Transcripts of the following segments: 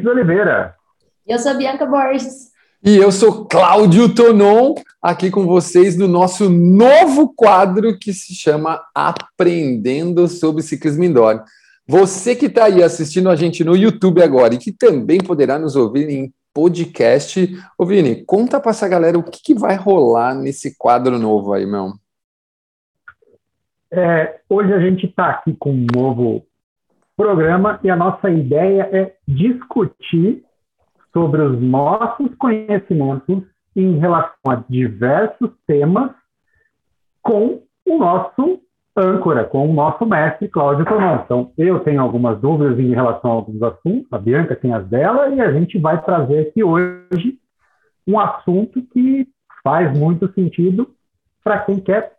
Vinícius Oliveira. Eu sou Bianca Borges. E eu sou Cláudio Tonon, aqui com vocês no nosso novo quadro que se chama Aprendendo sobre Ciclismo Indoor. Você que está aí assistindo a gente no YouTube agora e que também poderá nos ouvir em podcast. Ô Vini, conta para essa galera o que, que, vai rolar nesse quadro novo aí, meu. É, hoje a gente está aqui com um novo programa e a nossa ideia é discutir sobre os nossos conhecimentos em relação a diversos temas com o nosso âncora, com o nosso mestre Cláudio Tonon. Então, eu tenho algumas dúvidas em relação a alguns assuntos, a Bianca tem as dela, e a gente vai trazer aqui hoje um assunto que faz muito sentido para quem quer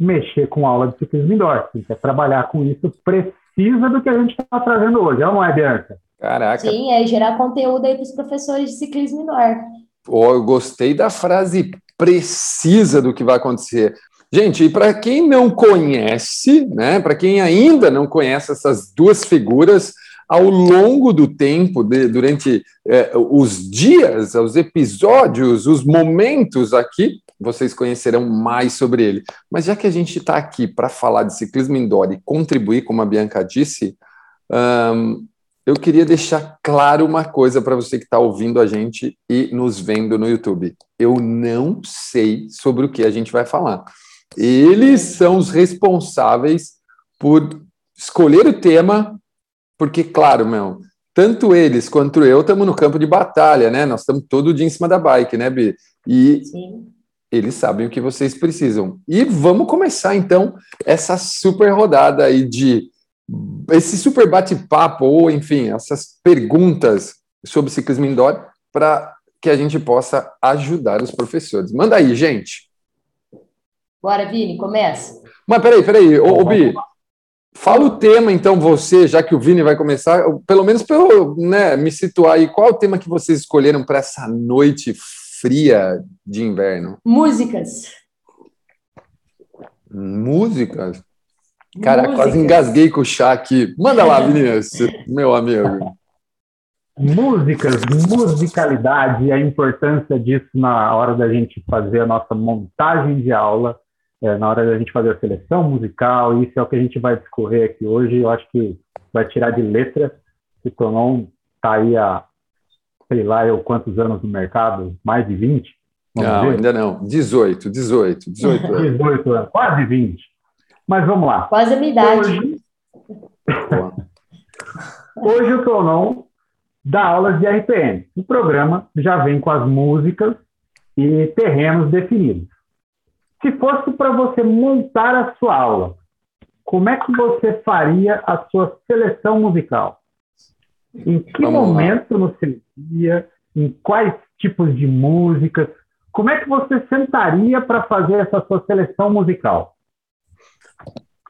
mexer com aula de ciclismo indoor, quem quer trabalhar com isso, precisa do que a gente está trazendo hoje, não é, Bianca? Caraca. Sim, é gerar conteúdo aí para os professores de ciclismo indoor. Oh, eu gostei da frase precisa do que vai acontecer. Gente, e para quem não conhece, né, para quem ainda não conhece essas duas figuras, ao longo do tempo, de, durante eh, os dias, os episódios, os momentos aqui, vocês conhecerão mais sobre ele. Mas já que a gente está aqui para falar de ciclismo indoor e contribuir, como a Bianca disse, eu queria deixar claro uma coisa para você que está ouvindo a gente e nos vendo no YouTube. Eu não sei sobre o que a gente vai falar. Eles são os responsáveis por escolher o tema, porque, claro, meu, tanto eles quanto eu estamos no campo de batalha, né? Nós estamos todo dia em cima da bike, né, Bi? E Sim. Eles sabem o que vocês precisam. E vamos começar, então, essa super rodada aí de esse super bate-papo, ou enfim, essas perguntas sobre ciclismo indoor, para que a gente possa ajudar os professores. Manda aí, gente. Bora, Vini, começa. Mas peraí, peraí, ô, ô Bi, fala o tema então você, já que o Vini vai começar, pelo menos para eu né, me situar aí, qual é o tema que vocês escolheram para essa noite fria de inverno? Músicas. Músicas? Cara, quase engasguei com o chá aqui. Manda lá, Vinícius, meu amigo. Músicas, musicalidade, a importância disso na hora da gente fazer a nossa montagem de aula é, na hora da gente fazer a seleção musical, isso é o que a gente vai discorrer aqui hoje. Eu acho que vai tirar de letra. Se Tonon está aí há, sei lá, eu quantos anos no mercado? Mais de 20? Vamos não, ver? ainda não. 18, 18, 18 anos. 18 anos, quase 20. Mas vamos lá. Quase a minha idade. Hoje, hoje o Tonon dá aulas de RPM. O programa já vem com as músicas e terrenos definidos. Se fosse para você montar a sua aula, como é que você faria a sua seleção musical? Em que Vamos momento lá. no seu dia? Em quais tipos de músicas? Como é que você sentaria para fazer essa sua seleção musical?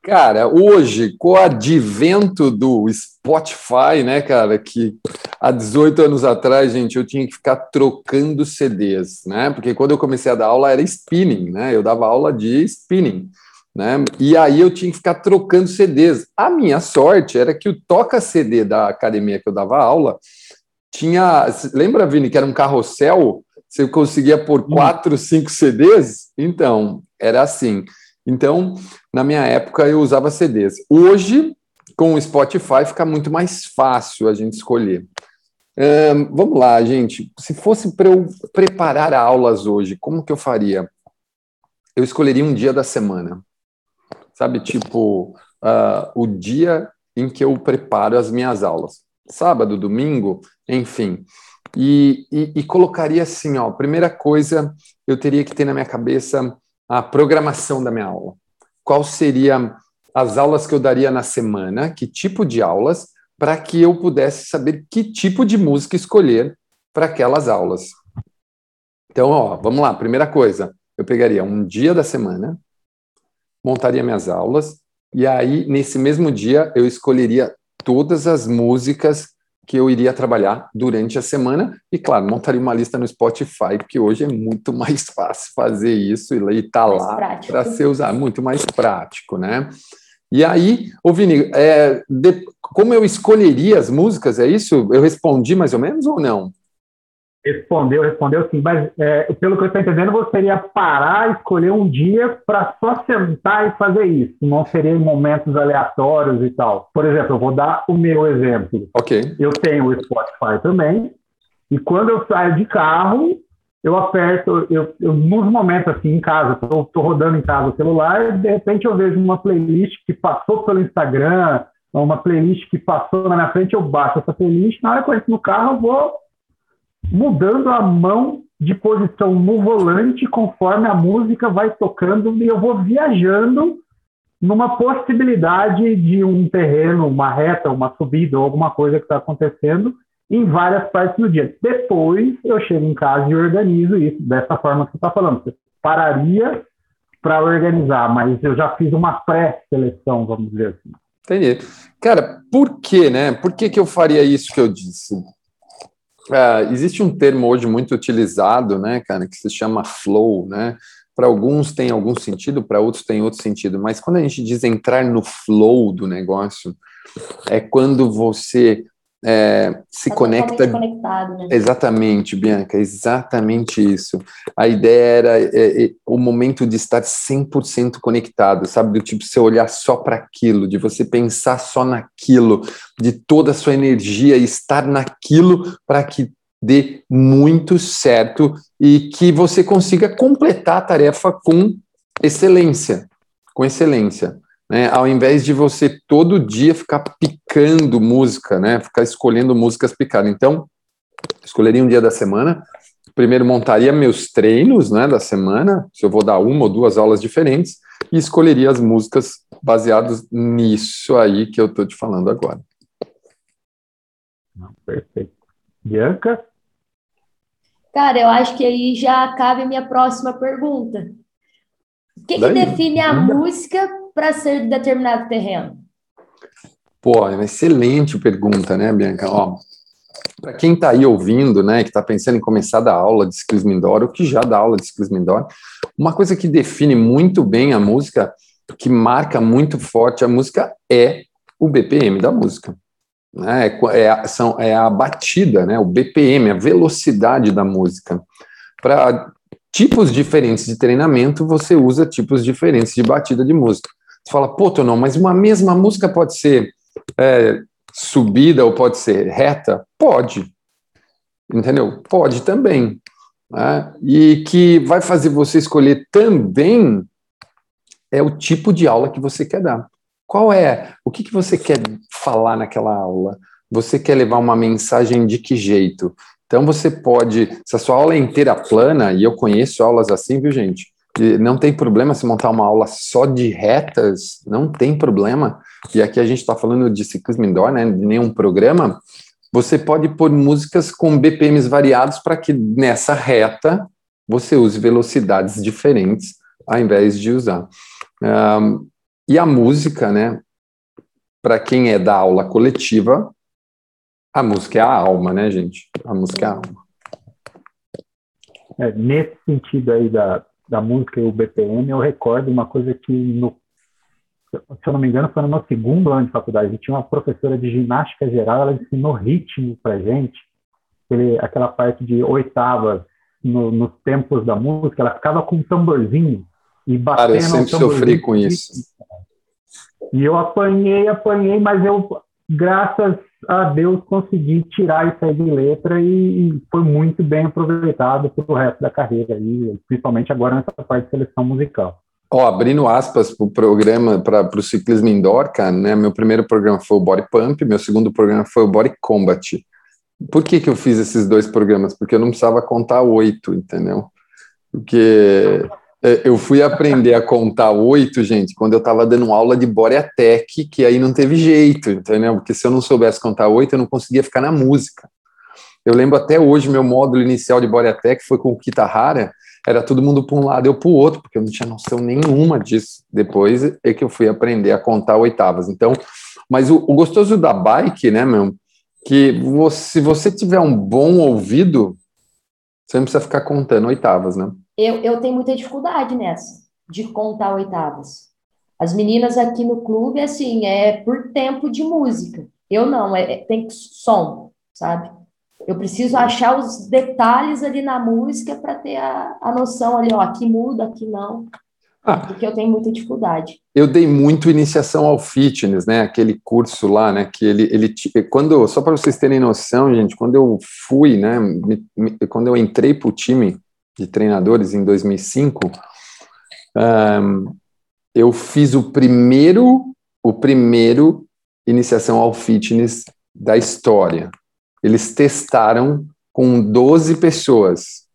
Cara, hoje, com o advento do Spotify, né, cara, que há 18 anos atrás, gente, eu tinha que ficar trocando CDs, né? Porque quando eu comecei a dar aula era spinning, né? Eu dava aula de spinning, né? E aí eu tinha que ficar trocando CDs. A minha sorte era que o toca CD da academia que eu dava aula tinha, lembra, Vini, que era um carrossel? Você conseguia por quatro, cinco CDs? Então, era assim. Então, na minha época, eu usava CDs. Hoje, com o Spotify, fica muito mais fácil a gente escolher. Vamos lá, gente. Se fosse para eu preparar aulas hoje, como que eu faria? Eu escolheria um dia da semana. Sabe, tipo, uh, o dia em que eu preparo as minhas aulas. Sábado, domingo, enfim. E, e, e colocaria assim, ó, primeira coisa, eu teria que ter na minha cabeça a programação da minha aula. Qual seria as aulas que eu daria na semana, que tipo de aulas, para que eu pudesse saber que tipo de música escolher para aquelas aulas. Então, ó, vamos lá. Primeira coisa, eu pegaria um dia da semana, montaria minhas aulas, e aí, nesse mesmo dia, eu escolheria todas as músicas que eu iria trabalhar durante a semana, e claro, montaria uma lista no Spotify, porque hoje é muito mais fácil fazer isso e tá lá para ser usado, muito mais prático, né? E aí, ô Vini, é, de, como eu escolheria as músicas, é isso? Eu respondi mais ou menos ou não? Respondeu, respondeu sim, mas é, pelo que eu estou entendendo, você seria parar, escolher um dia para só sentar e fazer isso. Não seria em momentos aleatórios e tal. Por exemplo, eu vou dar o meu exemplo. Ok. Eu tenho o Spotify também, e quando eu saio de carro, eu aperto, eu, eu nos momentos assim em casa, estou rodando em casa o celular, de repente eu vejo uma playlist que passou pelo Instagram, uma playlist que passou na minha frente, eu baixo essa playlist, na hora que eu entro no carro, eu vou mudando a mão de posição no volante conforme a música vai tocando e eu vou viajando numa possibilidade de um terreno, uma reta, uma subida ou alguma coisa que está acontecendo em várias partes do dia. Depois eu chego em casa e organizo isso dessa forma que você está falando. Você pararia para organizar, mas eu já fiz uma pré-seleção, vamos dizer assim. Entendi. Cara, por que, né? Por que, que eu faria isso que eu disse? É, existe um termo hoje muito utilizado, né, cara, que se chama flow, né? Para alguns tem algum sentido, para outros tem outro sentido, mas quando a gente diz entrar no flow do negócio, é quando você é, se tá conecta. Conectado, né? Exatamente, Bianca, exatamente isso. A ideia era é, é, o momento de estar 100% conectado, sabe? Do tipo, você olhar só para aquilo, de você pensar só naquilo, de toda a sua energia estar naquilo para que dê muito certo e que você consiga completar a tarefa com excelência. Com excelência né, ao invés de você todo dia ficar picando música, né, ficar escolhendo músicas picadas. Então, escolheria um dia da semana, primeiro montaria meus treinos né, da semana, se eu vou dar uma ou duas aulas diferentes, e escolheria as músicas baseadas nisso aí que eu estou te falando agora. Perfeito. Bianca? Cara, eu acho que aí já cabe a minha próxima pergunta. O que, que define a música para ser de determinado terreno? Pô, é uma excelente pergunta, né, Bianca? Ó, para quem está aí ouvindo, né, que está pensando em começar a dar aula de ciclismo indoor, ou que já dá aula de ciclismo indoor, uma coisa que define muito bem a música, que marca muito forte a música, é o BPM da música. Né? É, é, são, é a batida, né? o BPM, a velocidade da música. Para tipos diferentes de treinamento, você usa tipos diferentes de batida de música. Você fala, pô, não, mas uma mesma música pode ser é, subida ou pode ser reta? Pode. Entendeu? Pode também. Né? E que vai fazer você escolher também é o tipo de aula que você quer dar. Qual é? O que, que você quer falar naquela aula? Você quer levar uma mensagem de que jeito? Então você pode, se a sua aula é inteira plana, e eu conheço aulas assim, viu, gente? Não tem problema se montar uma aula só de retas, não tem problema. E aqui a gente está falando de ciclismo indoor, né, de nenhum programa. Você pode pôr músicas com BPMs variados para que nessa reta você use velocidades diferentes ao invés de usar. Um, e a música, né? Para quem é da aula coletiva, a música é a alma, né, gente? A música é a alma. É, nesse sentido aí da, da música e o BPM, eu recordo uma coisa que, no, se eu não me engano, foi no meu segundo ano de faculdade. Eu tinha uma professora de ginástica geral, ela ensinou ritmo para gente, aquele, aquela parte de oitavas no, nos tempos da música, ela ficava com um tamborzinho e batendo. Cara, eu sempre sofri com isso. E eu apanhei, apanhei, mas eu, graças a Deus consegui tirar isso aí de letra e, foi muito bem aproveitado para o resto da carreira, aí, principalmente agora nessa parte de seleção musical. Ó, abrindo aspas para o programa, para o ciclismo indoor, cara, né? Meu primeiro programa foi o Body Pump, meu segundo programa foi o Body Combat. Por que, que eu fiz esses dois programas? Porque eu não precisava contar oito, entendeu? Porque eu fui aprender a contar oito, gente, quando eu estava dando aula de Boreatec, que aí não teve jeito, entendeu? Porque se eu não soubesse contar oito, eu não conseguia ficar na música. Eu lembro até hoje, meu módulo inicial de Boreatec foi com o Kitahara, era todo mundo para um lado eu para o outro, porque eu não tinha noção nenhuma disso. Depois é que eu fui aprender a contar oitavas. Então, mas o, o gostoso da bike, né, meu, que você, se você tiver um bom ouvido, você não precisa ficar contando oitavas, né? Eu, eu tenho muita dificuldade nessa, de contar oitavas. As meninas aqui no clube, assim, é por tempo de música. Eu não, é, é tem som, sabe? Eu preciso achar os detalhes ali na música para ter a, a noção ali, ó, aqui muda, aqui não. Ah, porque eu tenho muita dificuldade. Eu dei muito iniciação ao fitness, né? Aquele curso lá, né? Que ele, ele quando só para vocês terem noção, gente, quando eu fui, né? Me, me, quando eu entrei para o time de treinadores em 2005, um, eu fiz o primeiro, o primeiro iniciação ao fitness da história. Eles testaram com 12 pessoas.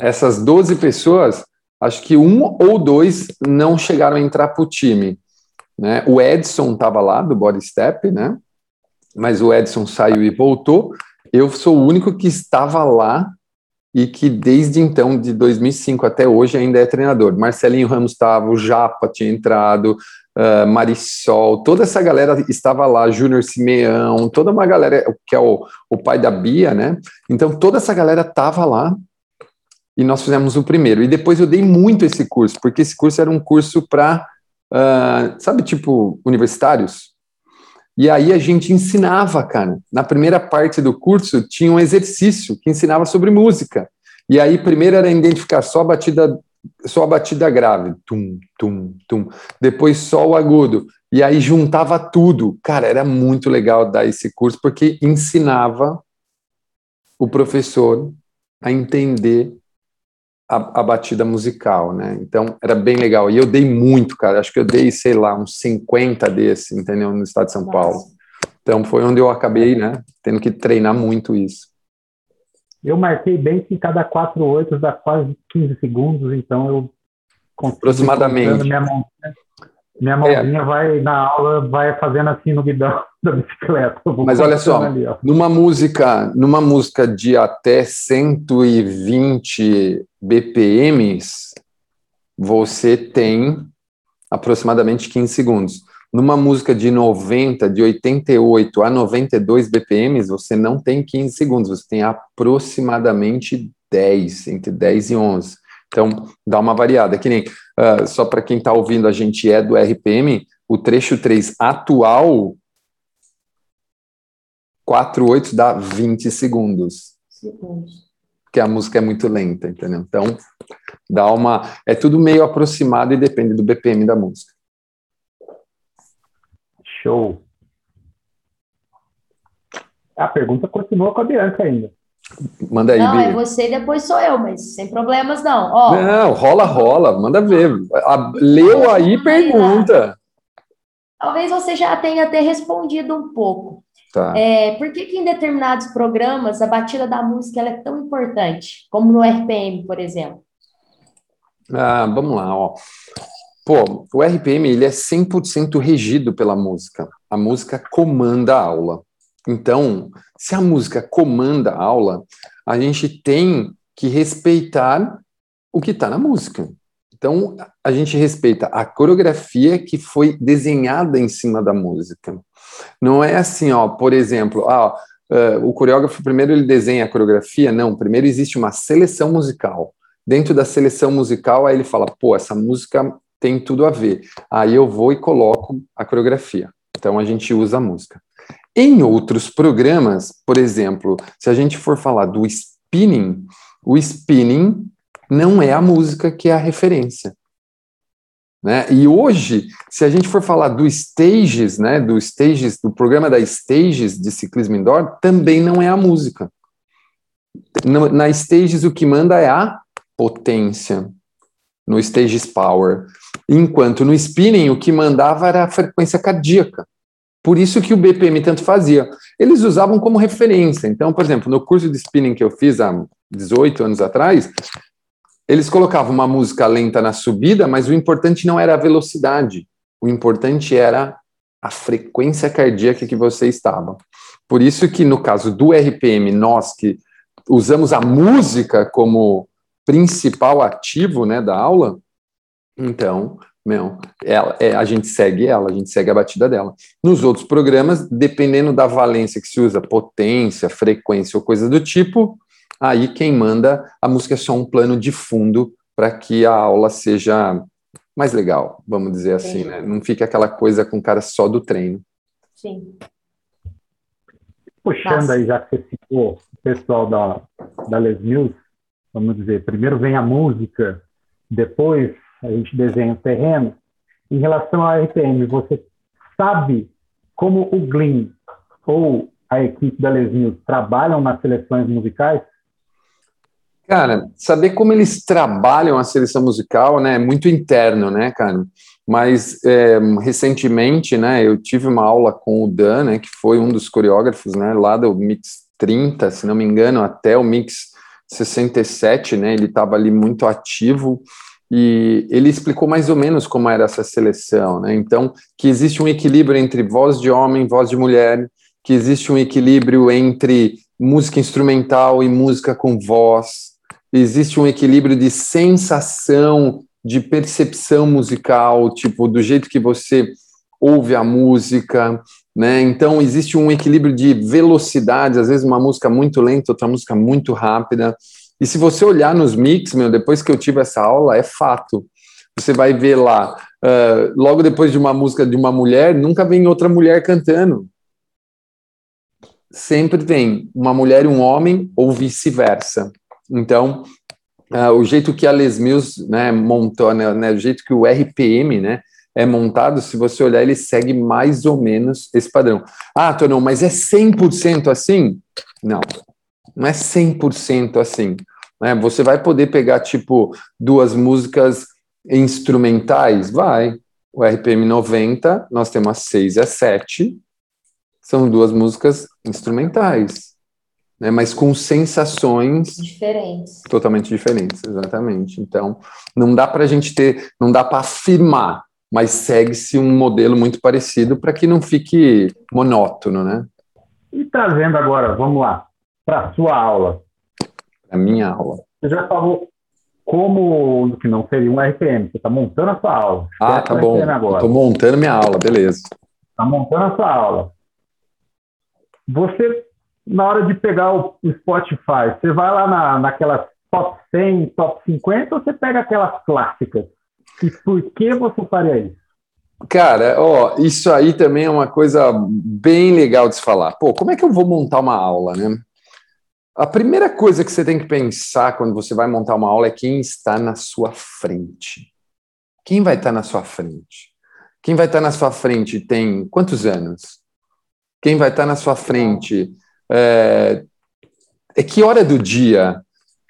Essas 12 pessoas, acho que um ou dois não chegaram a entrar para o time. Né? O Edson estava lá, do Body Step, né? mas o Edson saiu e voltou. Eu sou o único que estava lá e que desde então, de 2005 até hoje, ainda é treinador. Marcelinho Ramos estava, o Japa tinha entrado, uh, Marisol, toda essa galera estava lá, Júnior Simeão, toda uma galera, que é o, o pai da Bia, né? Então, toda essa galera estava lá e nós fizemos o primeiro. E depois eu dei muito esse curso, porque esse curso era um curso para, uh, sabe, tipo, universitários? E aí a gente ensinava, cara. Na primeira parte do curso tinha um exercício que ensinava sobre música. E aí primeiro era identificar só a batida, só a batida grave, tum, tum, tum. Depois só o agudo. E aí juntava tudo. Cara, era muito legal dar esse curso porque ensinava o professor a entender a, a, batida musical, né? Então era bem legal. E eu dei muito, cara. Acho que eu dei, sei lá, uns 50 desse, entendeu? No estado de São Nossa. Paulo. Então foi onde eu acabei, né? Tendo que treinar muito isso. Eu marquei bem que cada quatro oitos dá quase 15 segundos, então eu aproximadamente. Minha, mão, minha mãozinha é. vai na aula, vai fazendo assim no guidão da bicicleta. Mas olha só, ali, numa música, numa música de até 120 BPMs, você tem aproximadamente 15 segundos. Numa música de 90, de 88 a 92 BPMs, você não tem 15 segundos, você tem aproximadamente 10, entre 10 e 11. Então, dá uma variada. Que nem, uh, só para quem está ouvindo, a gente é do RPM, o trecho 3 atual 4 8 dá 20 segundos. Segundos. Porque a música é muito lenta, entendeu? Então, dá uma. É tudo meio aproximado e depende do BPM da música. Show. A pergunta continua com a Bianca ainda. Manda aí, Não, é você e depois sou eu, mas sem problemas não. Ó, não, rola, rola, manda ver. A, leu aí, pergunta. Talvez você já tenha até respondido um pouco. Tá. É, por que, que em determinados programas a batida da música é tão importante, como no RPM, por exemplo? Ah, vamos lá, ó. Pô, o RPM ele é 100% regido pela música. A música comanda a aula. Então, se a música comanda a aula, a gente tem que respeitar o que está na música. Então, a gente respeita a coreografia que foi desenhada em cima da música. Não é assim, ó, por exemplo, ah, uh, o coreógrafo primeiro ele desenha a coreografia, não, primeiro existe uma seleção musical. Dentro da seleção musical, aí ele fala, pô, essa música tem tudo a ver. Aí eu vou e coloco a coreografia. Então a gente usa a música. Em outros programas, por exemplo, se a gente for falar do spinning, o spinning não é a música que é a referência. Né? E hoje, se a gente for falar do Stages, né, do Stages, do programa da Stages de ciclismo indoor, também não é a música. Na Stages, o que manda é a potência, no Stages Power. Enquanto no spinning, o que mandava era a frequência cardíaca. Por isso que o BPM tanto fazia. Eles usavam como referência. Então, por exemplo, no curso de spinning que eu fiz há 18 anos atrás, eles colocavam uma música lenta na subida, mas o importante não era a velocidade, o importante era a frequência cardíaca que você estava. Por isso que no caso do RPM, nós que usamos a música como principal ativo né, da aula, então, meu, ela, é, a gente segue ela, a gente segue a batida dela. Nos outros programas, dependendo da valência que se usa, potência, frequência ou coisa do tipo, aí quem manda a música é só um plano de fundo para que a aula seja mais legal, vamos dizer assim, Sim. né? Não fica aquela coisa com cara só do treino. Sim. Puxando Nossa. aí, já que você citou o pessoal da, da Les Mills, vamos dizer, primeiro vem a música, depois a gente desenha o terreno. Em relação à RPM, você sabe como o Glean ou a equipe da Les Mills trabalham nas seleções musicais? Cara, saber como eles trabalham a seleção musical, né, é muito interno, né, cara? Mas é, recentemente, né, eu tive uma aula com o Dan, né, que foi um dos coreógrafos, né, lá do Mix 30, se não me engano, até o Mix 67, né, ele estava ali muito ativo e ele explicou mais ou menos como era essa seleção, né? Então, que existe um equilíbrio entre voz de homem, voz de mulher, que existe um equilíbrio entre música instrumental e música com voz, existe um equilíbrio de sensação, de percepção musical, tipo, do jeito que você ouve a música, né? Então, existe um equilíbrio de velocidade, às vezes uma música muito lenta, outra música muito rápida. E se você olhar nos mix, meu, depois que eu tive essa aula, é fato. Você vai ver lá, uh, logo depois de uma música de uma mulher, nunca vem outra mulher cantando. Sempre tem uma mulher e um homem, ou vice-versa. Então, uh, o jeito que a Les Mills né, montou, né, né, o jeito que o RPM né, é montado, se você olhar, ele segue mais ou menos esse padrão. Ah, Tonão, mas é 100% assim? Não, não é 100% assim. Né? Você vai poder pegar, tipo, duas músicas instrumentais? Vai. O RPM 90, nós temos a 6 e a 7, são duas músicas instrumentais né, mas com sensações diferentes. Totalmente diferentes, exatamente. Então, não dá para a gente ter, não dá para afirmar, mas segue-se um modelo muito parecido para que não fique monótono, né? E trazendo agora, vamos lá, para a sua aula. A minha aula. Você já falou como que não seria um RPM, você está montando a sua aula. Ah, tá bom. Estou montando minha aula, beleza. Está montando a sua aula. Você na hora de pegar o Spotify, você vai lá na, naquelas top 100, top 50 ou você pega aquelas clássicas? E por que você faria isso? Cara, ó, isso aí também é uma coisa bem legal de se falar. Pô, como é que eu vou montar uma aula, né? A primeira coisa que você tem que pensar quando você vai montar uma aula é quem está na sua frente. Quem vai estar na sua frente? Quem vai estar na sua frente tem quantos anos? Quem vai estar na sua frente é, é que hora do dia?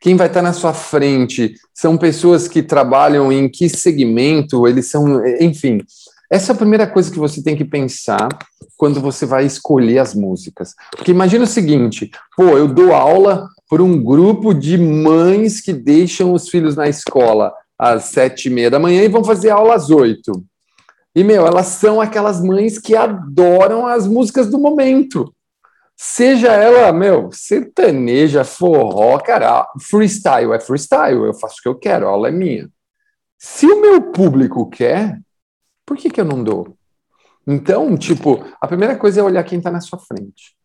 Quem vai estar na sua frente? São pessoas que trabalham em que segmento? Eles são, enfim. Essa é a primeira coisa que você tem que pensar quando você vai escolher as músicas. Porque imagina o seguinte: pô, eu dou aula por um grupo de mães que deixam os filhos na escola às sete e meia da manhã e vão fazer aula às oito. E, meu, elas são aquelas mães que adoram as músicas do momento. Seja ela, meu, sertaneja, forró, cara, freestyle é freestyle, eu faço o que eu quero, a aula é minha. Se o meu público quer, por que, que eu não dou? Então, tipo, a primeira coisa é olhar quem está na sua frente.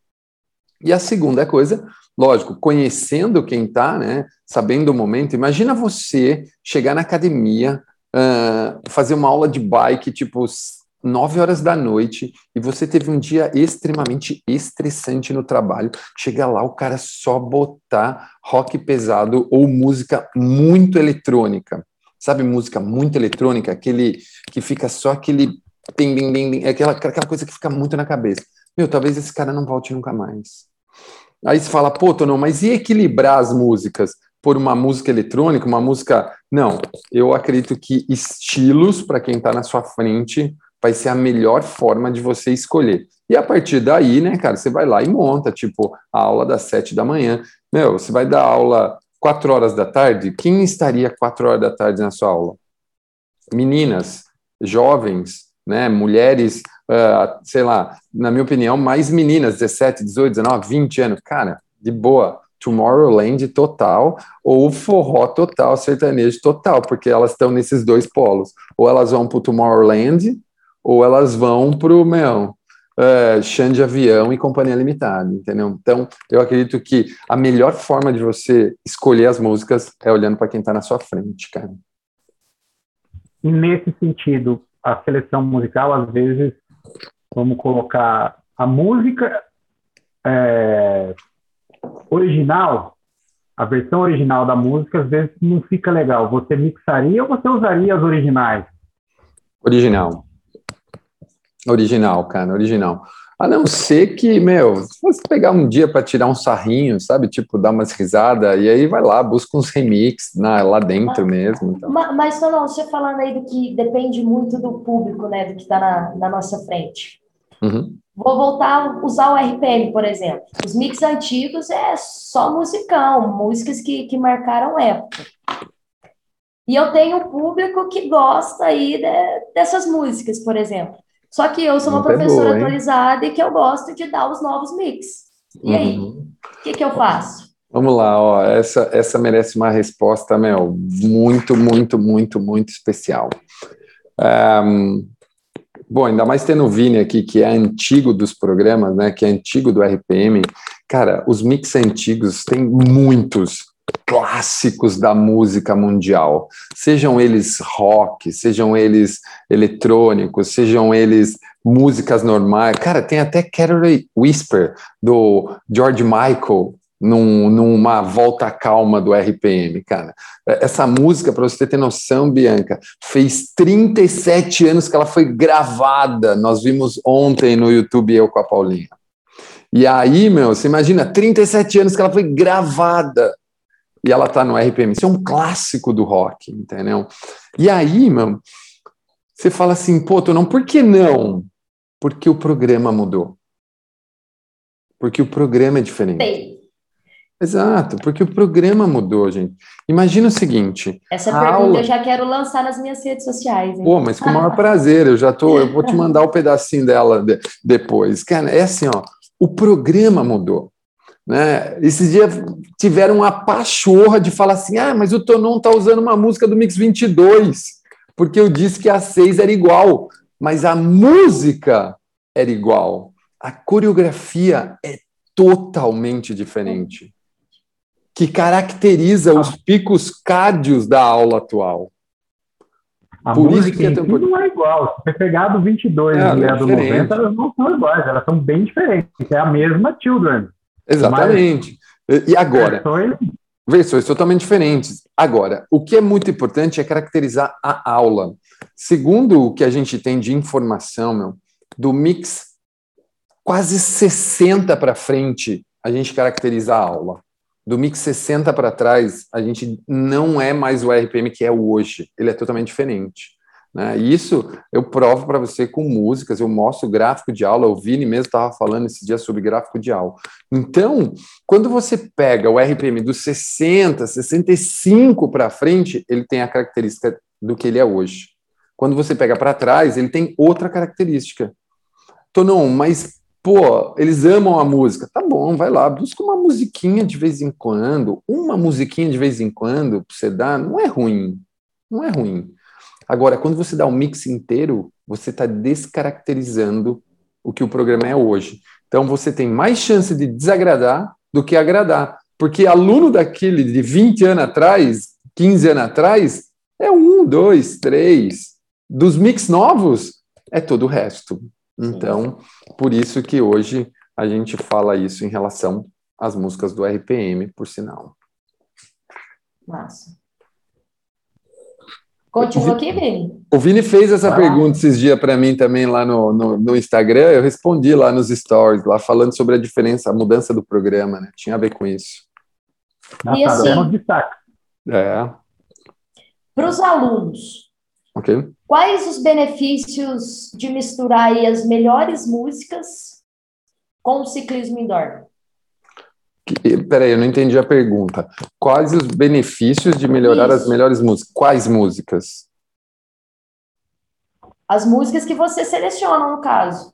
E a segunda coisa, lógico, conhecendo quem está, né, sabendo o momento, imagina você chegar na academia, uh, fazer uma aula de bike, tipo, 9 horas da noite e você teve um dia extremamente estressante no trabalho, chega lá o cara só botar rock pesado ou música muito eletrônica. Sabe música muito eletrônica, aquele que fica só aquele bim, bim, bim, bim, aquela, aquela coisa que fica muito na cabeça. Meu, talvez esse cara não volte nunca mais. Aí você fala, pô, Tonão, mas e equilibrar as músicas? por uma música eletrônica, uma música. Não, eu acredito que estilos, para quem está na sua frente, vai ser a melhor forma de você escolher. E a partir daí, né, cara, você vai lá e monta, tipo, a aula das sete da manhã. Meu, você vai dar aula quatro horas da tarde? Quem estaria quatro horas da tarde na sua aula? Meninas, jovens, né, mulheres, uh, sei lá, na minha opinião, mais meninas, 17, 18, 19, 20 anos. Cara, de boa. Tomorrowland total ou forró total, sertanejo total, porque elas estão nesses dois polos. Ou elas vão para o Tomorrowland ou elas vão para o meu é, chão de avião e companhia limitada, entendeu? Então, eu acredito que a melhor forma de você escolher as músicas é olhando para quem está na sua frente, cara. e nesse sentido, a seleção musical, às vezes, vamos colocar a música é, original, a versão original da música, às vezes não fica legal. Você mixaria ou você usaria as originais? Original. Original, cara, original. A não ser que, meu, se você pegar um dia para tirar um sarrinho, sabe? Tipo, dar umas risadas, e aí vai lá, busca uns remix na, lá dentro ah, mesmo. Então. Mas, mas, não, você falando aí do que depende muito do público, né? Do que está na, na nossa frente. Uhum. Vou voltar a usar o RPM, por exemplo. Os mix antigos é só musicão, músicas que, que marcaram época. E eu tenho um público que gosta aí de, dessas músicas, por exemplo. Só que eu sou uma professora boa, atualizada e que eu gosto de dar os novos mix. E uhum. aí, o que, que eu faço? Vamos lá, ó, essa, essa merece uma resposta, meu, muito, muito, muito, muito especial. Um, bom, ainda mais tendo o Vini aqui, que é antigo dos programas, né, que é antigo do RPM, cara, os mix antigos tem muitos, clássicos da música mundial, sejam eles rock, sejam eles eletrônicos, sejam eles músicas normais. Cara, tem até Carol Whisper do George Michael num, numa volta calma do RPM, cara. Essa música, para você ter noção, Bianca, fez 37 anos que ela foi gravada. Nós vimos ontem no YouTube eu com a Paulinha. E aí, meu, você imagina, 37 anos que ela foi gravada e ela tá no RPM. Isso é um clássico do rock, entendeu? E aí, meu, você fala assim, pô, não, por que não? Porque o programa mudou. Porque o programa é diferente. Exato, porque o programa mudou, gente. Imagina o seguinte. Essa pergunta aula... eu já quero lançar nas minhas redes sociais. Hein? Pô, mas com o maior prazer, eu já tô, eu vou te mandar o um pedacinho dela de, depois. Cara, é assim, ó, o programa mudou. Né? Esses dias tiveram uma pachorra de falar assim: ah, mas o Tonon está usando uma música do Mix 22, porque eu disse que a 6 era igual, mas a música era igual. A coreografia é totalmente diferente, que caracteriza os picos cádios da aula atual. A Por música isso que é tão... não é igual. Se você pegar do 22 é, e é do 90, elas não são iguais, elas são bem diferentes. É a mesma Children. Exatamente. Mas, e agora? Versões totalmente diferentes. Agora, o que é muito importante é caracterizar a aula. Segundo o que a gente tem de informação, meu, do mix quase 60 para frente, a gente caracteriza a aula. Do mix 60 para trás, a gente não é mais o RPM que é hoje. Ele é totalmente diferente. Né? Isso eu provo para você com músicas, eu mostro gráfico de aula, o Vini mesmo estava falando esse dia sobre gráfico de aula. Então, quando você pega o RPM dos 60, 65 para frente, ele tem a característica do que ele é hoje. Quando você pega para trás, ele tem outra característica. Tonon, mas pô, eles amam a música. Tá bom, vai lá, busca uma musiquinha de vez em quando, uma musiquinha de vez em quando para você dar, não é ruim. Não é ruim. Agora, quando você dá um mix inteiro, você está descaracterizando o que o programa é hoje. Então, você tem mais chance de desagradar do que agradar. Porque aluno daquele de 20 anos atrás, 15 anos atrás, é um, dois, três. Dos mix novos, é todo o resto. Então, por isso que hoje a gente fala isso em relação às músicas do RPM, por sinal. Massa. Continua aqui, Vini. O Vini fez essa ah. pergunta esses dias para mim também lá no, no, no, Instagram. Eu respondi lá nos stories, lá falando sobre a diferença, a mudança do programa, né? Tinha a ver com isso. E tá assim. É. Para os alunos, okay. quais os benefícios de misturar as melhores músicas com o ciclismo indoor? Peraí, eu não entendi a pergunta. Quais os benefícios de melhorar Isso. as melhores músicas? Quais músicas? As músicas que você seleciona, no caso.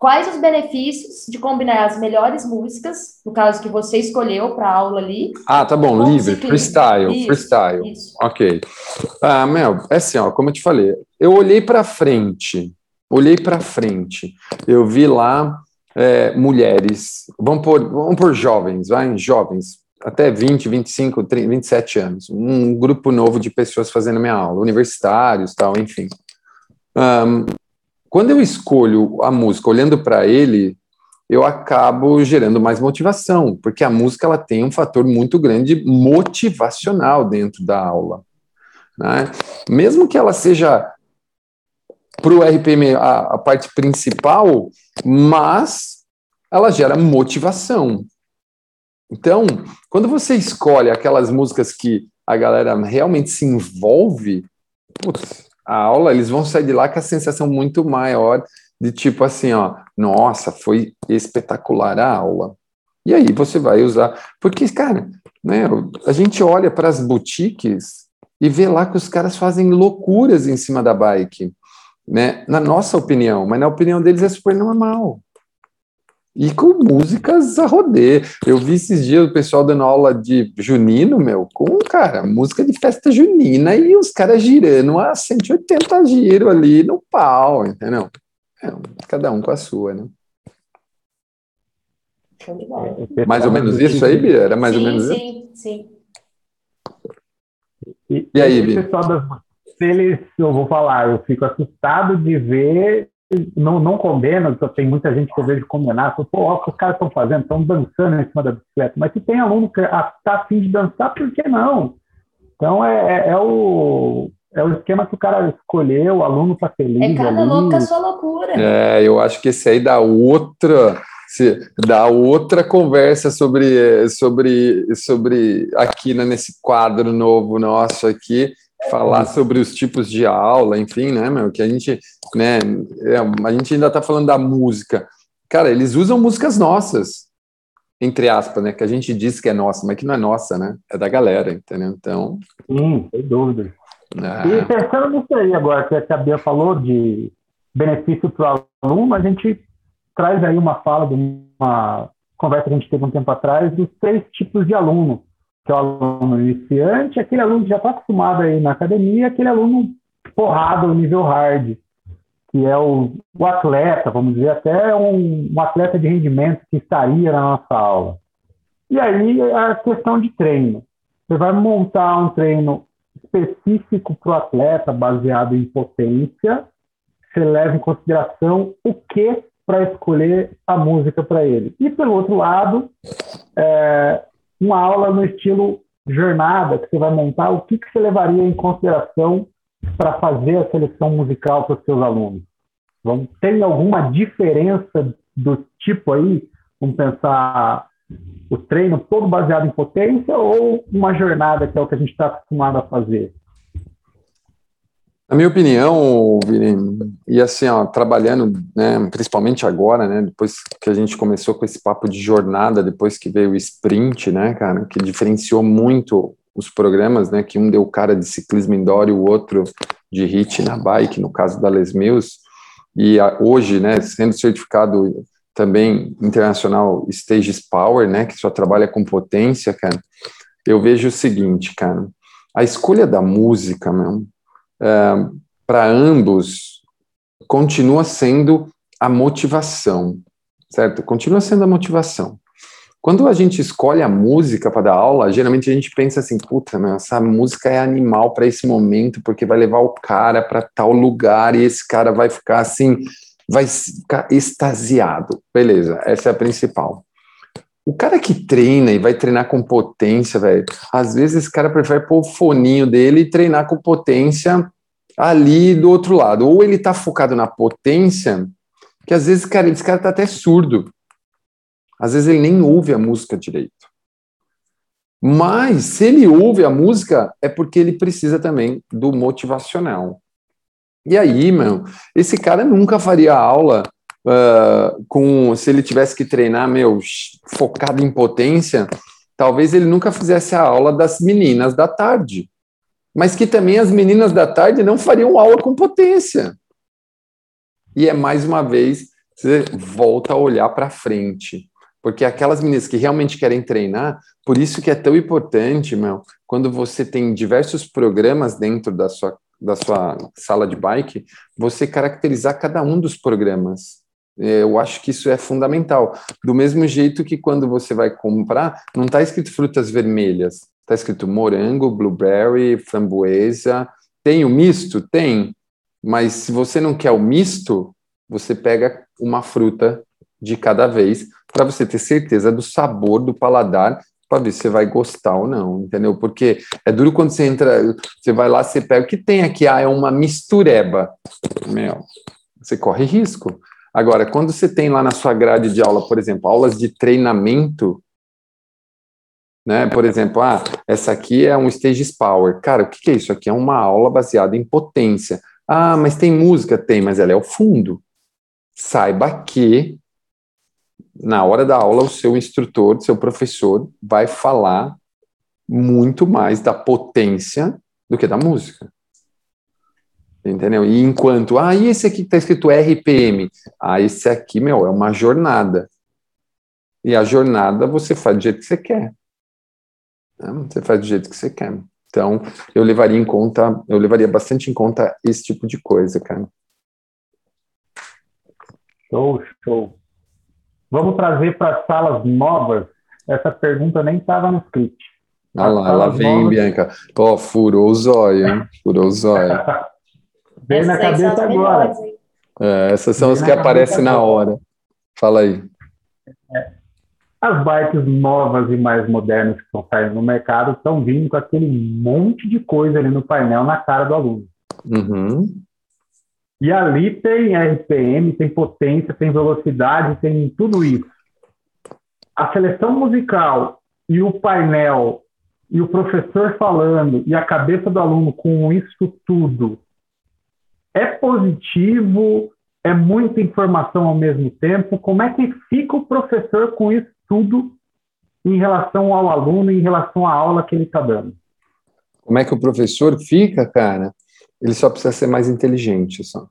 Quais os benefícios de combinar as melhores músicas, no caso que você escolheu para a aula ali? Ah, tá bom, livre, freestyle, isso, freestyle. Isso. Ok. Ah, Mel, é assim, ó, como eu te falei, eu olhei para frente, olhei para frente, eu vi lá é, mulheres, vamos por, vamos por jovens, vai, jovens, até 20, 25, 30, 27 anos. Um grupo novo de pessoas fazendo minha aula, universitários, tal, enfim. Um, quando eu escolho a música olhando para ele, eu acabo gerando mais motivação, porque a música ela tem um fator muito grande motivacional dentro da aula. Né? Mesmo que ela seja para o RPM a, a parte principal, mas ela gera motivação. Então, quando você escolhe aquelas músicas que a galera realmente se envolve, putz, a aula, eles vão sair de lá com a sensação muito maior de tipo assim, ó, nossa, foi espetacular a aula. E aí você vai usar, porque, cara, né, a gente olha para as boutiques e vê lá que os caras fazem loucuras em cima da bike, né? Na nossa opinião, mas na opinião deles é super normal. E com músicas a roder. Eu vi esses dias o pessoal dando aula de junino, meu, com, cara, música de festa junina e os caras girando a 180 giro ali no pau, entendeu? É, cada um com a sua, né? É, mais ou menos isso aí, Bia? Era mais sim, ou menos sim, isso? Sim, sim. E, e aí, Bia? pessoal das eles, eu vou falar, eu fico assustado de ver, não, não condeno, tem muita gente que eu vejo condenar, pô, olha o que os caras estão fazendo, estão dançando em cima da bicicleta, mas se tem aluno que está afim de dançar, por que não? Então é, é, é o, é o esquema que o cara escolheu, o aluno está feliz. É cada ali. louco a sua loucura. É, eu acho que esse aí dá outra, dá outra conversa sobre, sobre, sobre aqui né, nesse quadro novo nosso aqui, falar sobre os tipos de aula, enfim, né, meu, que a gente, né, é, a gente ainda está falando da música. Cara, eles usam músicas nossas, entre aspas, né, que a gente diz que é nossa, mas que não é nossa, né, é da galera, entendeu? Então... Sim, sem dúvida. Ah. E pensando nisso aí agora, que a Bia falou de benefício para o aluno, a gente traz aí uma fala de uma conversa que a gente teve um tempo atrás dos três tipos de aluno o aluno iniciante, aquele aluno que já está acostumado aí na academia, aquele aluno porrado, nível hard, que é o, o atleta, vamos dizer, até um, um, atleta de rendimento que estaria na nossa aula. E aí a questão de treino. Você vai montar um treino específico para o atleta, baseado em potência, você leva em consideração o que para escolher a música para ele. E pelo outro lado, é, uma aula no estilo jornada que você vai montar, o que, que você levaria em consideração para fazer a seleção musical para os seus alunos? Vamos, tem alguma diferença do tipo aí? Vamos pensar o treino todo baseado em potência ou uma jornada que é o que a gente está acostumado a fazer? Na minha opinião, Vini, e assim, ó, trabalhando, né, principalmente agora, né, depois que a gente começou com esse papo de jornada, depois que veio o sprint, né, cara, que diferenciou muito os programas, né, que um deu cara de ciclismo indoor e o outro de hit na bike, no caso da Les Mills, e a, hoje, né, sendo certificado também internacional Stages Power, né, que só trabalha com potência, cara, eu vejo o seguinte, cara, a escolha da música, meu, para ambos continua sendo a motivação, certo? Continua sendo a motivação. Quando a gente escolhe a música para dar aula, geralmente a gente pensa assim: puta, meu, essa música é animal para esse momento, porque vai levar o cara para tal lugar e esse cara vai ficar assim, vai ficar extasiado. Beleza, essa é a principal. O cara que treina e vai treinar com potência, velho, às vezes esse cara prefere pôr o foninho dele e treinar com potência ali do outro lado. Ou ele tá focado na potência, que às vezes, cara, esse cara tá até surdo. Às vezes ele nem ouve a música direito. Mas se ele ouve a música, é porque ele precisa também do motivacional. E aí, meu, esse cara nunca faria aula uh, com se ele tivesse que treinar, meu, focado em potência, talvez ele nunca fizesse a aula das meninas da tarde. Mas que também as meninas da tarde não fariam aula com potência. E é mais uma vez, você volta a olhar para frente. Porque aquelas meninas que realmente querem treinar, por isso que é tão importante, meu, quando você tem diversos programas dentro da sua, da sua sala de bike, você caracterizar cada um dos programas eu acho que isso é fundamental. Do mesmo jeito que quando você vai comprar, não está escrito frutas vermelhas, está escrito morango, blueberry, framboesa. Tem o misto? Tem. Mas se você não quer o misto, você pega uma fruta de cada vez para você ter certeza do sabor do paladar para ver se você vai gostar ou não, entendeu? Porque é duro quando você entra, você vai lá, você pega o que tem aqui, ah, é uma mistureba. Meu, você corre risco. Agora, quando você tem lá na sua grade de aula, por exemplo, aulas de treinamento, né? Por exemplo, ah, essa aqui é um Stages Power. Cara, o que é isso aqui? É uma aula baseada em potência. Ah, mas tem música? Tem, mas ela é o fundo. Saiba que na hora da aula, o seu instrutor, seu professor, vai falar muito mais da potência do que da música. Entendeu? E enquanto, ah, e esse aqui que está escrito RPM? Ah, esse aqui, meu, é uma jornada. E a jornada você faz do jeito que você quer. Né? Você faz do jeito que você quer. Então, eu levaria em conta, eu levaria bastante em conta esse tipo de coisa, cara. Show, show. Vamos trazer para salas novas. Essa pergunta nem estava no script. Ah lá, lá vem, novas... Bianca. Ó, oh, furou o zóio, hein? Furou o zóio. Vem na cabeça agora. É, essas são as que aparecem na hora. Fala aí. É. As bikes novas e mais modernas que estão saindo no mercado estão vindo com aquele monte de coisa ali no painel na cara do aluno. Uhum. E ali tem RPM, tem potência, tem velocidade, tem tudo isso. A seleção musical e o painel e o professor falando e a cabeça do aluno com isso tudo é positivo, é muita informação ao mesmo tempo. Como é que fica o professor com isso tudo em relação ao aluno, em relação à aula que ele está dando? Como é que o professor fica, cara? Ele só precisa ser mais inteligente, só.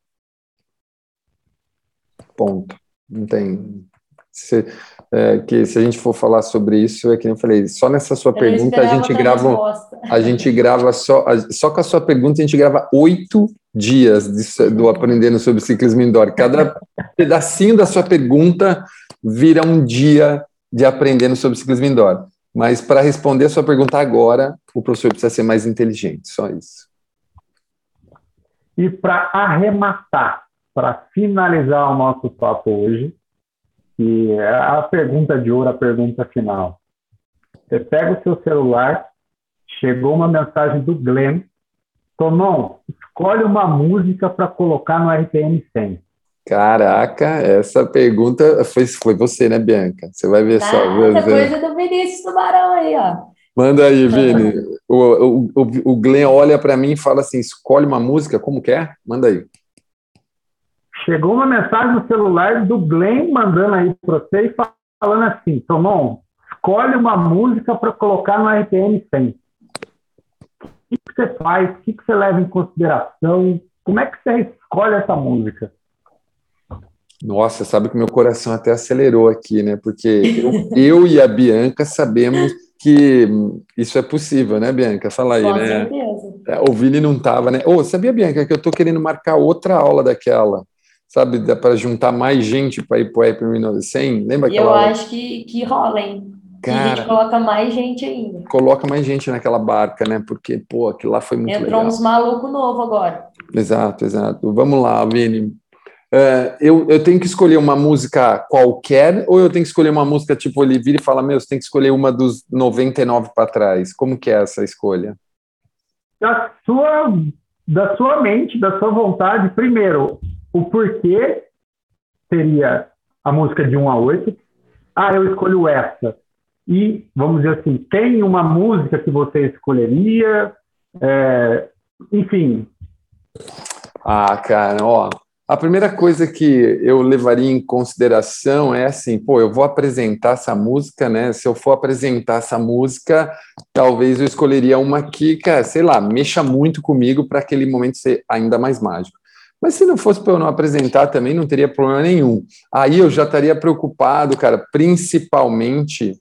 Ponto. Não tem. É, que se a gente for falar sobre isso, é que eu falei, só nessa sua eu pergunta a gente grava. A gente grava só, só com a sua pergunta, a gente grava oito dias de, do aprendendo sobre ciclismo indoor. Cada pedacinho da sua pergunta vira um dia de aprendendo sobre ciclismo indoor. Mas para responder a sua pergunta agora, o professor precisa ser mais inteligente, só isso. E para arrematar, para finalizar o nosso papo hoje, que é a pergunta de ouro, a pergunta final. Você pega o seu celular, chegou uma mensagem do Glenn, Tomão, escolhe uma música para colocar no RPM 100. Caraca, essa pergunta foi, foi você, né, Bianca? Você vai ver ah, só. Essa coisa do Vinícius Tubarão aí, ó. Manda aí, Vini. o, o, o, o Glenn olha para mim e fala assim: escolhe uma música, como quer? É? Manda aí. Chegou uma mensagem no celular do Glenn mandando aí para você e falando assim: Tomão, escolhe uma música para colocar no RPM 100. O que, que você faz? O que, que você leva em consideração? Como é que você escolhe essa música? Nossa, sabe que meu coração até acelerou aqui, né? Porque eu, eu e a Bianca sabemos que isso é possível, né, Bianca? Fala aí, Com né? Certeza. É, o Vini não estava, né? Ô, oh, sabia, Bianca, que eu estou querendo marcar outra aula daquela? Sabe, para juntar mais gente para ir para o App 100? Lembra que eu acho que, que rola, hein? Cara, a gente coloca mais gente ainda. Coloca mais gente naquela barca, né? Porque, pô, aquilo lá foi muito Entrou legal. Entrou uns malucos novos agora. Exato, exato. Vamos lá, Vini. Uh, eu, eu tenho que escolher uma música qualquer ou eu tenho que escolher uma música tipo ele vira e fala, meu, você tem que escolher uma dos 99 para trás? Como que é essa escolha? Da sua, da sua mente, da sua vontade, primeiro, o porquê seria a música de 1 a 8. Ah, eu escolho essa. E, vamos dizer assim, tem uma música que você escolheria? É, enfim. Ah, cara, ó, a primeira coisa que eu levaria em consideração é assim, pô, eu vou apresentar essa música, né? Se eu for apresentar essa música, talvez eu escolheria uma que, cara, sei lá, mexa muito comigo para aquele momento ser ainda mais mágico. Mas se não fosse para eu não apresentar também, não teria problema nenhum. Aí eu já estaria preocupado, cara, principalmente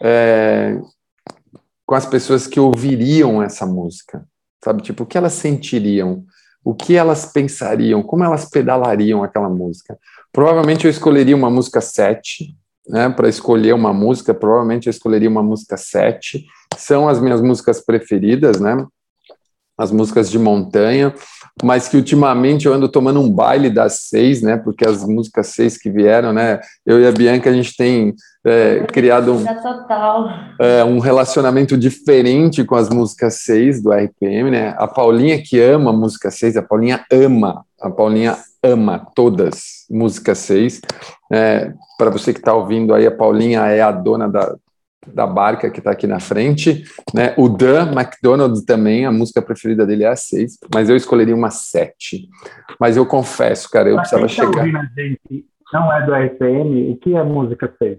é, com as pessoas que ouviriam essa música, sabe? Tipo, o que elas sentiriam? o que elas pensariam, como elas pedalariam aquela música. Provavelmente eu escolheria uma música 7, né? Para escolher uma música, provavelmente eu escolheria uma música 7. São as minhas músicas preferidas, né? As músicas de montanha, mas que ultimamente eu ando tomando um baile das seis, né? Porque as músicas seis que vieram, né? Eu e a Bianca, a gente tem é, criado um, é, um relacionamento diferente com as músicas seis do RPM, né? A Paulinha que ama a música seis, a Paulinha ama, a Paulinha ama todas músicas seis. É, Para você que está ouvindo aí, a Paulinha é a dona da, da barca que está aqui na frente, né? O Dan McDonald também, a música preferida dele é a 6, mas eu escolheria uma 7. Mas eu confesso, cara, eu pra precisava quem tá chegar. a gente não é do RPM, o que é música 6?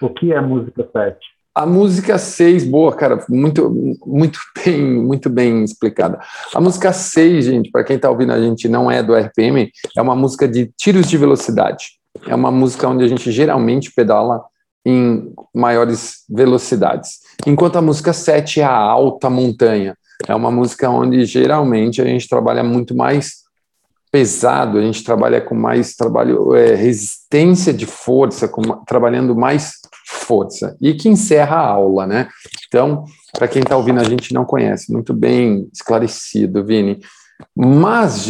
O que é música 7? A música 6, boa, cara, muito, muito bem, muito bem explicada. A música 6, gente, para quem está ouvindo a gente não é do RPM, é uma música de tiros de velocidade. É uma música onde a gente geralmente pedala em maiores velocidades. Enquanto a música 7 é a alta montanha. É uma música onde geralmente a gente trabalha muito mais pesado, a gente trabalha com mais trabalho, é, resistência de força, com, trabalhando mais força, e que encerra a aula, né? Então, para quem está ouvindo a gente não conhece, muito bem esclarecido, Vini. Mas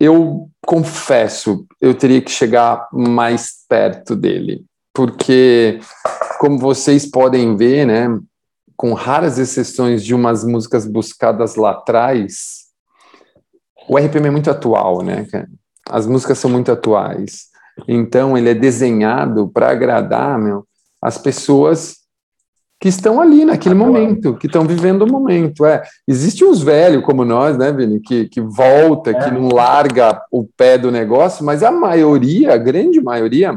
eu confesso, eu teria que chegar mais perto dele porque, como vocês podem ver, né, com raras exceções de umas músicas buscadas lá atrás, o RPM é muito atual, né? As músicas são muito atuais. Então, ele é desenhado para agradar meu, as pessoas que estão ali naquele momento, que estão vivendo o momento. É, existe uns velhos como nós, né, Vini, que, que volta, é. que não larga o pé do negócio, mas a maioria, a grande maioria,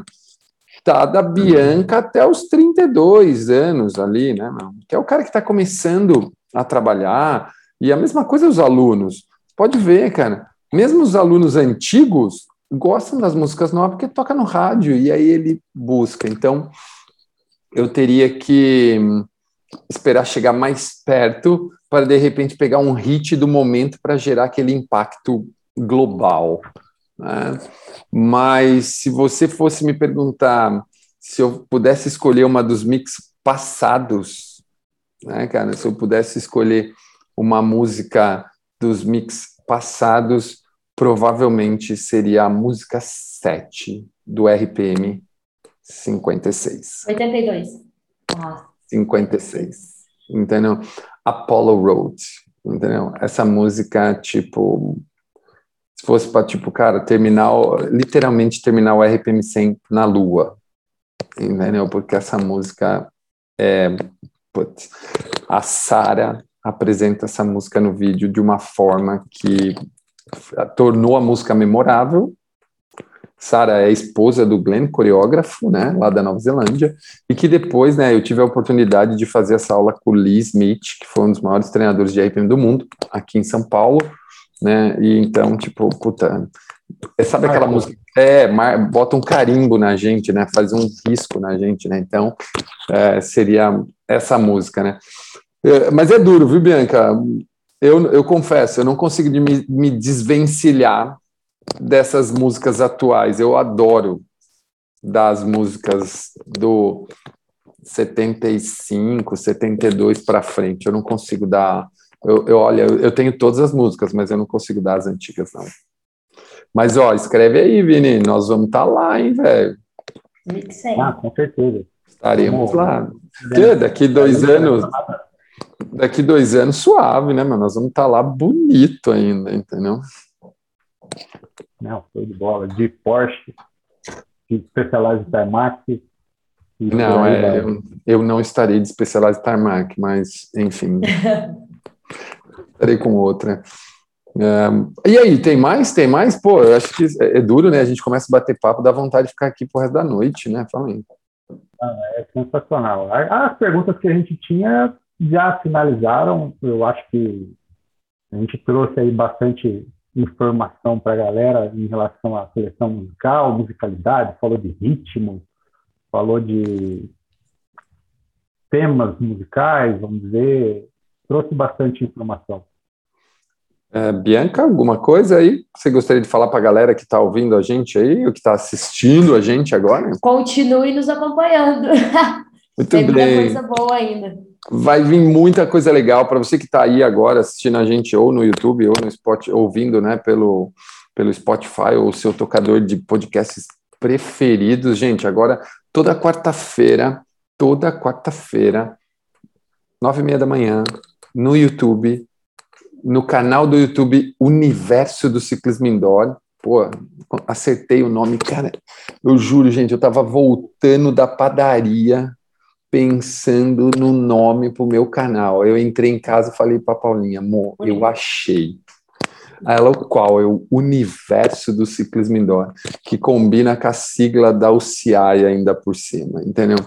tá da Bianca até os 32 anos ali, né? Que é o cara que está começando a trabalhar. E a mesma coisa os alunos. Pode ver, cara. Mesmo os alunos antigos gostam das músicas novas porque toca no rádio e aí ele busca. Então, eu teria que esperar chegar mais perto para de repente pegar um hit do momento para gerar aquele impacto global. Né? Mas se você fosse me perguntar se eu pudesse escolher uma dos mix passados, né, cara, se eu pudesse escolher uma música dos mix passados, provavelmente seria a música 7 do RPM 56. 82. Ah. 56. Entendeu? Apollo Road. Entendeu? Essa música, tipo, se fosse para, tipo, cara, terminar, literalmente terminar o RPM 100 na lua, entendeu? Porque essa música é. Putz, a Sara apresenta essa música no vídeo de uma forma que tornou a música memorável. Sara é esposa do Glenn, coreógrafo, né, lá da Nova Zelândia, e que depois, né, eu tive a oportunidade de fazer essa aula com o Lee Smith, que foi um dos maiores treinadores de RPM do mundo, aqui em São Paulo, né? E então, tipo, puta, é, sabe aquela música? É, bota um carimbo na gente, né? Faz um risco na gente, né? Então, é, seria essa música, né? É, mas é duro, viu, Bianca? Eu, eu confesso, eu não consigo me, me desvencilhar dessas músicas atuais. Eu adoro das músicas do 75, 72 para frente. Eu não consigo dar eu, eu, olha, eu tenho todas as músicas, mas eu não consigo dar as antigas, não. Mas, ó, escreve aí, Vini, nós vamos estar tá lá, hein, velho? Ah, com certeza. Estaremos lá. Que, daqui dois anos, daqui dois anos, suave, né, mano? Nós vamos estar tá lá bonito ainda, entendeu? Não, foi de bola. De Porsche, de Specialized Tarmac. Não, é, eu, eu, não estarei de Specialized Tarmac, mas, enfim. Estarei com outra. É, e aí, tem mais? Tem mais? Pô, eu acho que é, é, duro, né? A gente começa a bater papo, dá vontade de ficar aqui pro resto da noite, né? Fala aí. Ah, é sensacional. As perguntas que a gente tinha já finalizaram. Eu acho que a gente trouxe aí bastante informação para a galera em relação à seleção musical, musicalidade, falou de ritmo, falou de temas musicais, vamos dizer, trouxe bastante informação. É, Bianca, alguma coisa aí que você gostaria de falar para a galera que está ouvindo a gente aí, ou que está assistindo a gente agora? Continue nos acompanhando. Muito Tem muita bem. coisa boa ainda. Vai vir muita coisa legal para você que está aí agora assistindo a gente ou no YouTube ou no Spotify, ouvindo, né, pelo, pelo Spotify ou seu tocador de podcasts preferidos. Gente, agora toda quarta-feira, toda quarta-feira, nove e meia da manhã, no YouTube, no canal do YouTube Universo do Ciclismo Indoor. Pô, acertei o nome, cara. Eu juro, gente, eu estava voltando da padaria pensando no nome para o meu canal. Eu entrei em casa e falei para Paulinha, amor, eu achei. Ela, o qual? É o Universo do Ciclismo Indoor, que combina com a sigla da UCI ainda por cima, entendeu?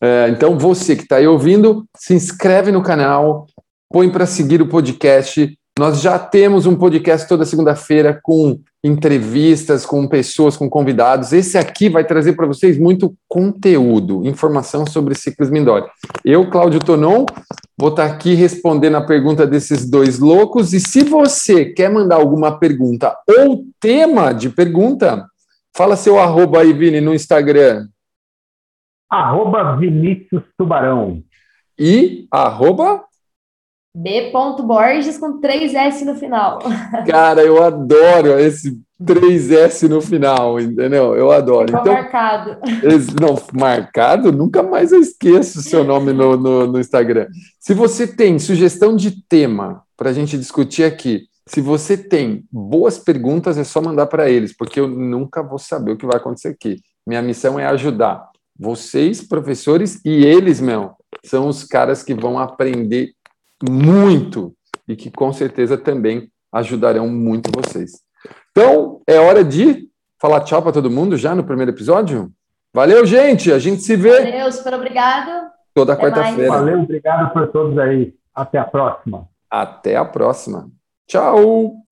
É, então, você que está aí ouvindo, se inscreve no canal, põe para seguir o podcast. Nós já temos um podcast toda segunda-feira com entrevistas, com pessoas, com convidados. Esse aqui vai trazer para vocês muito conteúdo, informação sobre ciclismo indoor. Eu, Cláudio Tonon, vou estar aqui respondendo a pergunta desses dois loucos. E se você quer mandar alguma pergunta ou tema de pergunta, fala seu arroba aí, Vini, no Instagram. Arroba Vinícius Tubarão. E arroba B.Borges com 3S no final. Cara, eu adoro esse 3S no final, entendeu? Eu adoro. Ficou então, marcado. Esse, não, marcado? Nunca mais eu esqueço o seu nome no, no, no Instagram. Se você tem sugestão de tema para a gente discutir aqui, se você tem boas perguntas, é só mandar para eles, porque eu nunca vou saber o que vai acontecer aqui. Minha missão é ajudar vocês, professores, e eles, meu, são os caras que vão aprender muito e que com certeza também ajudarão muito vocês. Então, é hora de falar tchau para todo mundo já no primeiro episódio? Valeu, gente! A gente se vê. Valeu, super obrigado. Toda quarta-feira. Valeu, obrigado por todos aí. Até a próxima. Até a próxima. Tchau!